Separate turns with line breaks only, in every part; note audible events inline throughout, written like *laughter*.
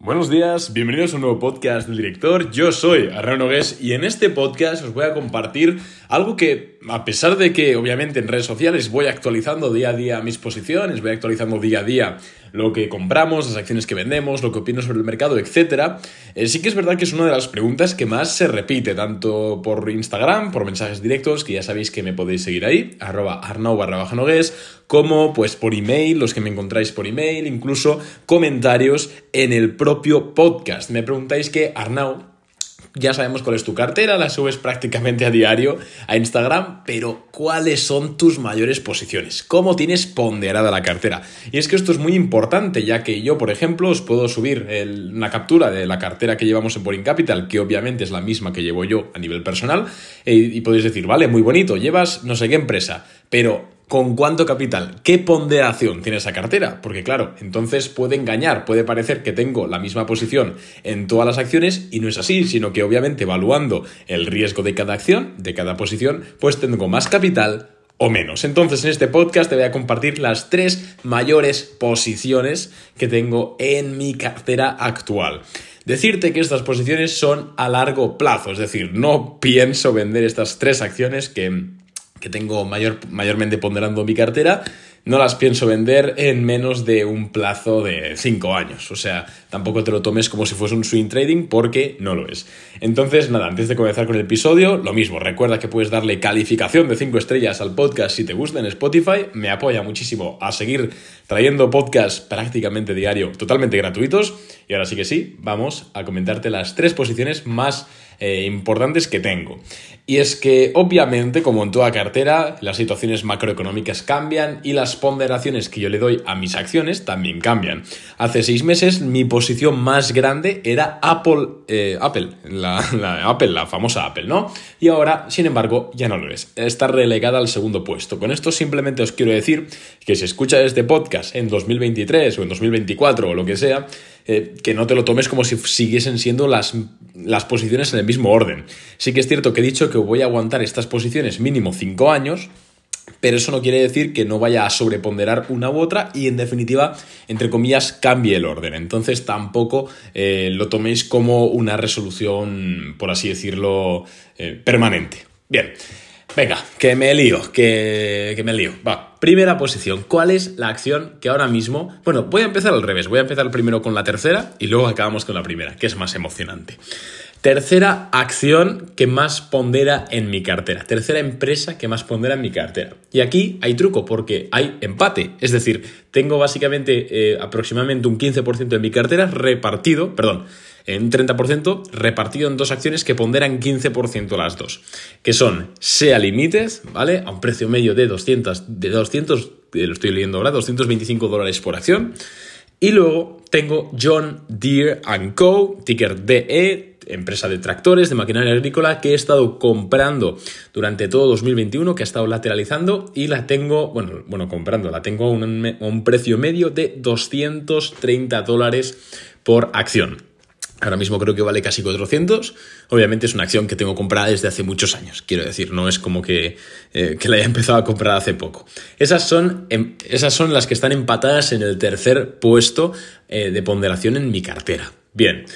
Buenos días, bienvenidos a un nuevo podcast del director. Yo soy Arnaud Nogués y en este podcast os voy a compartir algo que, a pesar de que obviamente en redes sociales voy actualizando día a día mis posiciones, voy actualizando día a día lo que compramos, las acciones que vendemos, lo que opino sobre el mercado, etc. Eh, sí que es verdad que es una de las preguntas que más se repite, tanto por Instagram, por mensajes directos, que ya sabéis que me podéis seguir ahí, arroba arnau barra baja nogués, como pues por email, los que me encontráis por email, incluso comentarios en el propio podcast. Me preguntáis que Arnau, ya sabemos cuál es tu cartera, la subes prácticamente a diario a Instagram, pero ¿cuáles son tus mayores posiciones? ¿Cómo tienes ponderada la cartera? Y es que esto es muy importante, ya que yo, por ejemplo, os puedo subir una captura de la cartera que llevamos en Boring Capital, que obviamente es la misma que llevo yo a nivel personal, y, y podéis decir, vale, muy bonito, llevas no sé qué empresa, pero ¿Con cuánto capital? ¿Qué ponderación tiene esa cartera? Porque claro, entonces puede engañar, puede parecer que tengo la misma posición en todas las acciones y no es así, sino que obviamente evaluando el riesgo de cada acción, de cada posición, pues tengo más capital o menos. Entonces en este podcast te voy a compartir las tres mayores posiciones que tengo en mi cartera actual. Decirte que estas posiciones son a largo plazo, es decir, no pienso vender estas tres acciones que que tengo mayor, mayormente ponderando mi cartera, no las pienso vender en menos de un plazo de 5 años. O sea, tampoco te lo tomes como si fuese un swing trading porque no lo es. Entonces, nada, antes de comenzar con el episodio, lo mismo, recuerda que puedes darle calificación de 5 estrellas al podcast si te gusta en Spotify. Me apoya muchísimo a seguir trayendo podcasts prácticamente diario, totalmente gratuitos. Y ahora sí que sí, vamos a comentarte las tres posiciones más eh, importantes que tengo. Y es que, obviamente, como en toda cartera, las situaciones macroeconómicas cambian y las ponderaciones que yo le doy a mis acciones también cambian. Hace seis meses mi posición más grande era Apple, eh, Apple, la, Apple, la famosa Apple, ¿no? Y ahora, sin embargo, ya no lo es. Está relegada al segundo puesto. Con esto simplemente os quiero decir que si escuchas este podcast en 2023 o en 2024 o lo que sea, eh, que no te lo tomes como si siguiesen siendo las, las posiciones en el mismo orden. Sí que es cierto que he dicho que voy a aguantar estas posiciones mínimo 5 años, pero eso no quiere decir que no vaya a sobreponderar una u otra y en definitiva, entre comillas, cambie el orden. Entonces tampoco eh, lo toméis como una resolución, por así decirlo, eh, permanente. Bien. Venga, que me lío, que, que me lío. Va, primera posición. ¿Cuál es la acción que ahora mismo... Bueno, voy a empezar al revés. Voy a empezar primero con la tercera y luego acabamos con la primera, que es más emocionante. Tercera acción que más pondera en mi cartera. Tercera empresa que más pondera en mi cartera. Y aquí hay truco porque hay empate. Es decir, tengo básicamente eh, aproximadamente un 15% de mi cartera repartido, perdón, en 30% repartido en dos acciones que ponderan 15% las dos, que son SEA Limited, ¿vale? A un precio medio de 200, de 200, eh, lo estoy leyendo ahora, 225 dólares por acción. Y luego tengo John Deere Co., ticker DE, empresa de tractores, de maquinaria agrícola, que he estado comprando durante todo 2021, que ha estado lateralizando y la tengo, bueno, bueno comprando, la tengo a un, a un precio medio de 230 dólares por acción. Ahora mismo creo que vale casi 400. Obviamente es una acción que tengo comprada desde hace muchos años. Quiero decir, no es como que, eh, que la haya *laughs* empezado a comprar hace poco. Esas son, em, esas son las que están empatadas en el tercer puesto eh, de ponderación en mi cartera. Bien,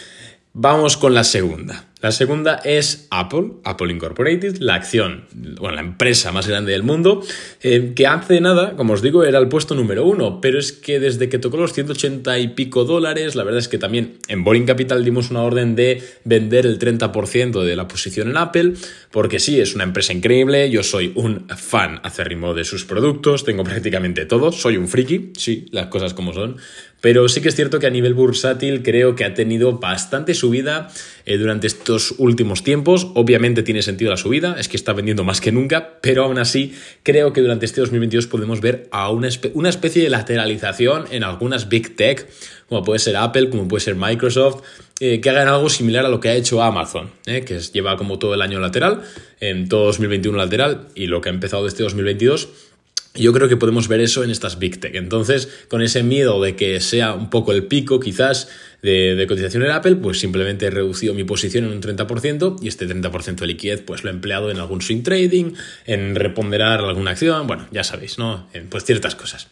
vamos con la segunda. La segunda es Apple, Apple Incorporated, la acción, bueno, la empresa más grande del mundo, eh, que hace nada, como os digo, era el puesto número uno, pero es que desde que tocó los 180 y pico dólares, la verdad es que también en Boring Capital dimos una orden de vender el 30% de la posición en Apple, porque sí, es una empresa increíble, yo soy un fan acérrimo de sus productos, tengo prácticamente todo, soy un friki, sí, las cosas como son, pero sí que es cierto que a nivel bursátil creo que ha tenido bastante subida eh, durante estos últimos tiempos. Obviamente tiene sentido la subida, es que está vendiendo más que nunca, pero aún así creo que durante este 2022 podemos ver a una, una especie de lateralización en algunas big tech, como puede ser Apple, como puede ser Microsoft, eh, que hagan algo similar a lo que ha hecho Amazon, eh, que lleva como todo el año lateral, en todo 2021 lateral y lo que ha empezado este 2022 yo creo que podemos ver eso en estas Big Tech. Entonces, con ese miedo de que sea un poco el pico quizás de, cotización en Apple, pues simplemente he reducido mi posición en un 30% y este 30% de liquidez pues lo he empleado en algún swing trading, en reponderar alguna acción, bueno, ya sabéis, ¿no? En, pues ciertas cosas.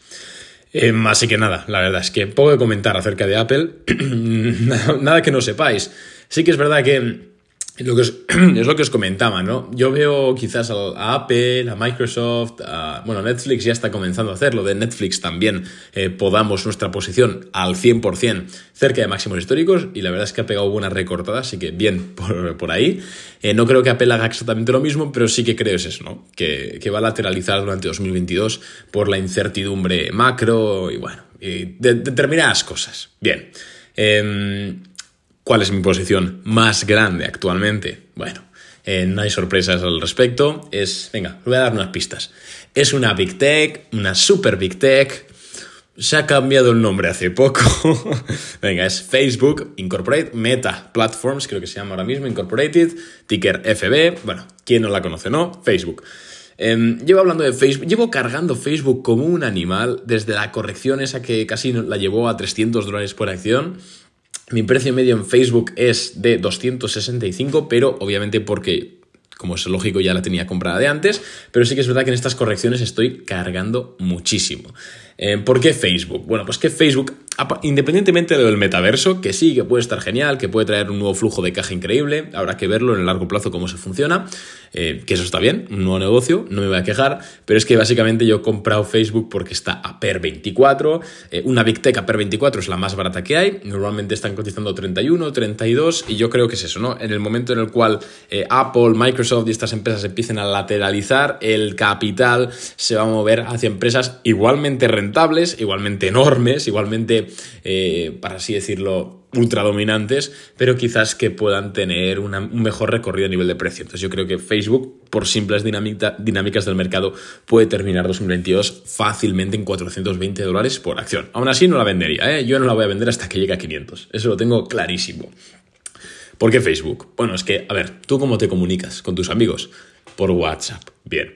Em, así que nada, la verdad es que poco que comentar acerca de Apple, *clears throat* nada que no sepáis. Sí que es verdad que lo que *clears throat* es lo que os comentaba, ¿no? Yo veo quizás a, Apple, a Microsoft, a, bueno, Netflix ya está comenzando a hacerlo, de Netflix también eh, podamos nuestra posición al 100% cerca de máximos históricos y la verdad es que ha pegado buena recortada, así que bien *laughs* por, ahí. Eh, no creo que Apple haga exactamente lo mismo, pero sí que creo es eso, ¿no? Que, va a lateralizar durante 2022 por la incertidumbre macro y bueno, de, determinadas cosas. Bien. Em, ¿Cuál es mi posición más grande actualmente? Bueno, eh, no hay sorpresas al respecto. Es, venga, voy a dar unas pistas. Es una Big Tech, una Super Big Tech. Se ha cambiado el nombre hace poco. *laughs* venga, es Facebook Incorporated, Meta Platforms, creo que se llama ahora mismo, Incorporated, ticker FB. Bueno, ¿quién no la conoce, no? Facebook. Em, llevo hablando de Facebook, llevo cargando Facebook como un animal desde la corrección esa que casi la llevó a 300 dólares por acción mi precio medio en Facebook es de 265, pero obviamente porque como es lógico ya la tenía comprada de antes, pero sí que es verdad que en estas correcciones estoy cargando muchísimo. Eh, ¿Por qué Facebook? Bueno, pues que Facebook, independientemente del metaverso, que sí, que puede estar genial, que puede traer un nuevo flujo de caja increíble, habrá que verlo en el largo plazo cómo se funciona, eh, que eso está bien, un nuevo negocio, no me voy a quejar, pero es que básicamente yo he comprado Facebook porque está a PER 24, eh, una Big Tech a PER 24 es la más barata que hay, normalmente están cotizando 31, 32, y yo creo que es eso, ¿no? En el momento en el cual Apple, Microsoft y estas empresas empiecen a lateralizar, el capital se va a mover hacia empresas igualmente rentables igualmente enormes, igualmente, eh, para así decirlo, ultra dominantes, pero quizás que puedan tener un mejor recorrido a nivel de precio. Entonces yo creo que Facebook, por simples dinámicas del mercado, puede terminar 2022 fácilmente en 420 dólares por acción. Aún así no la vendería, ¿eh? yo no la voy a vender hasta que llegue a 500. Eso lo tengo clarísimo. ¿Por qué Facebook? Bueno, es que, a ver, ¿tú cómo te comunicas con tus amigos? Por WhatsApp. Bien.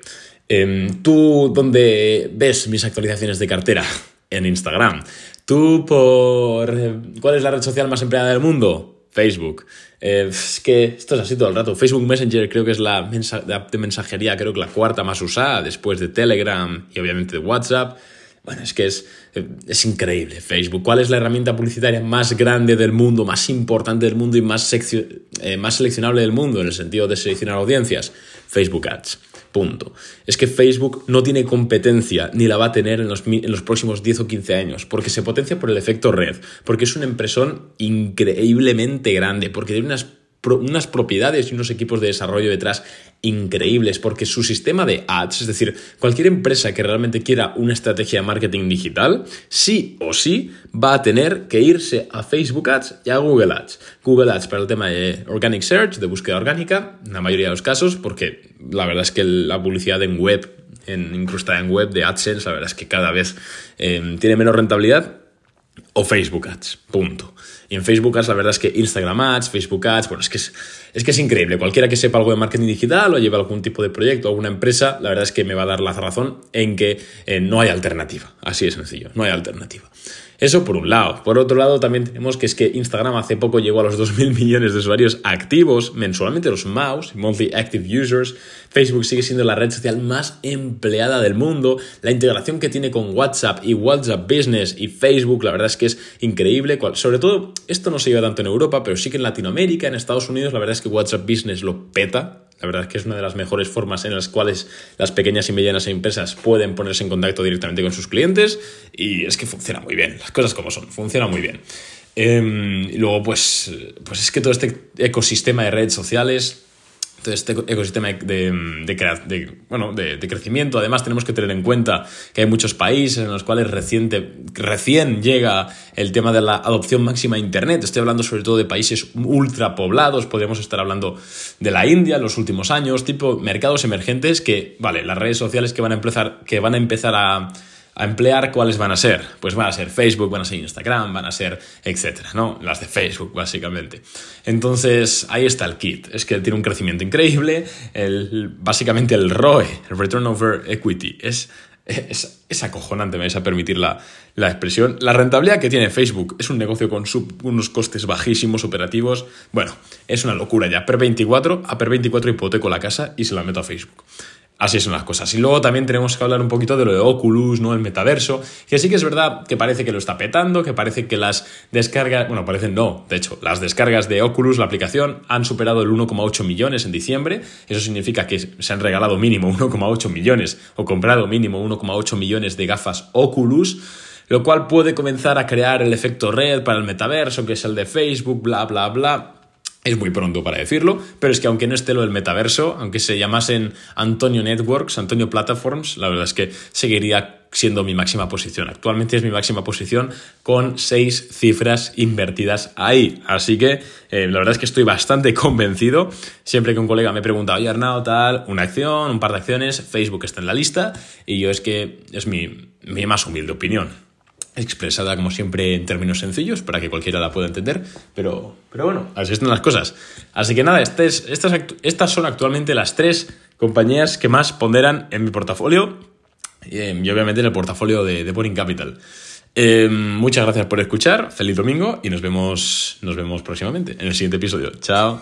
Em, ¿Tú dónde ves mis actualizaciones de cartera? En Instagram. ¿Tú por... ¿Cuál es la red social más empleada del mundo? Facebook. Eh, es que esto es así todo el rato. Facebook Messenger creo que es la app de mensajería, creo que la cuarta más usada, después de Telegram y obviamente de WhatsApp. Bueno, es que es, es increíble Facebook. ¿Cuál es la herramienta publicitaria más grande del mundo, más importante del mundo y más, eh, más seleccionable del mundo en el sentido de seleccionar audiencias? Facebook Ads. Punto. Es que Facebook no tiene competencia ni la va a tener en los, en los, próximos 10 o 15 años, porque se potencia por el efecto red, porque es una impresión increíblemente grande, porque tiene unas unas propiedades y unos equipos de desarrollo detrás increíbles, porque su sistema de ads, es decir, cualquier empresa que realmente quiera una estrategia de marketing digital, sí o sí va a tener que irse a Facebook Ads y a Google Ads. Google Ads para el tema de Organic Search, de búsqueda orgánica, en la mayoría de los casos, porque la verdad es que la publicidad en web, en, incrustada en web de AdSense, la verdad es que cada vez eh, tiene menos rentabilidad, o Facebook Ads, punto. Y en Facebook Ads, la verdad es que Instagram Ads, Facebook Ads, bueno, es que es, es que es increíble. Cualquiera que sepa algo de marketing digital o lleve algún tipo de proyecto alguna empresa, la verdad es que me va a dar la razón en que eh, no hay alternativa. Así de sencillo, no hay alternativa. Eso por un lado. Por otro lado, también tenemos que es que Instagram hace poco llegó a los 2.000 millones de usuarios activos mensualmente, los MAUs, Monthly Active Users. Facebook sigue siendo la red social más empleada del mundo. La integración que tiene con WhatsApp y WhatsApp Business y Facebook, la verdad es que es increíble. Sobre todo, esto no se lleva tanto en Europa, pero sí que en Latinoamérica, en Estados Unidos, la verdad es que WhatsApp Business lo peta. La verdad es que es una de las mejores formas en las cuales las pequeñas y medianas empresas pueden ponerse en contacto directamente con sus clientes y es que funciona muy bien, las cosas como son, funciona muy bien. Em, y luego, pues, pues es que todo este ecosistema de redes sociales este ecosistema de, bueno, de, crecimiento. Además, tenemos que tener en cuenta que hay muchos países en los cuales reciente, recién llega el tema de la adopción máxima de Internet. Estoy hablando sobre todo de países ultrapoblados, podríamos estar hablando de la India en los últimos años, tipo mercados emergentes que, vale, las redes sociales que van a empezar, que van a, empezar a a emplear, ¿cuáles van a ser? Pues van a ser Facebook, van a ser Instagram, van a ser, etcétera, ¿no? Las de Facebook, básicamente. Entonces, ahí está el kit. Es que tiene un crecimiento increíble. El, básicamente el ROE, el Return Over Equity, es, es, acojonante, me vais a permitir la, expresión. La rentabilidad que tiene Facebook es un negocio con unos costes bajísimos operativos. Bueno, es una locura ya. Per 24, a per 24 hipoteco la casa y se la meto a Facebook. Así son las cosas. Y luego también tenemos que hablar un poquito de lo de Oculus, ¿no? El metaverso, que sí que es verdad que parece que lo está petando, que parece que las descargas, bueno, parecen no, de hecho, las descargas de Oculus, la aplicación, han superado el 1,8 millones en diciembre. Eso significa que se han regalado mínimo *laughs* 1,8 millones o comprado mínimo 1,8 millones de gafas Oculus lo cual puede comenzar a crear el efecto red para el metaverso, que es el de Facebook, bla, bla, bla. Es muy pronto para decirlo, pero es que aunque no esté lo del metaverso, aunque se llamasen Antonio Networks, Antonio Platforms, la verdad es que seguiría siendo mi máxima posición. Actualmente es mi máxima posición con seis cifras invertidas ahí. Así que eh, la verdad es que estoy bastante *laughs* convencido. Siempre que un colega me pregunta, oye Arnau, tal, una acción, un par de acciones, Facebook está en la lista y yo es que es mi, mi más humilde opinión expresada como siempre en términos sencillos para que cualquiera la pueda entender, pero, pero bueno, así están las cosas. Así que nada, estas, estas son actualmente las tres compañías que más ponderan en mi portafolio eh, y obviamente en el portafolio de, de Boring Capital. Eh, muchas gracias por escuchar, feliz domingo y nos vemos, nos vemos próximamente en el siguiente episodio. Chao.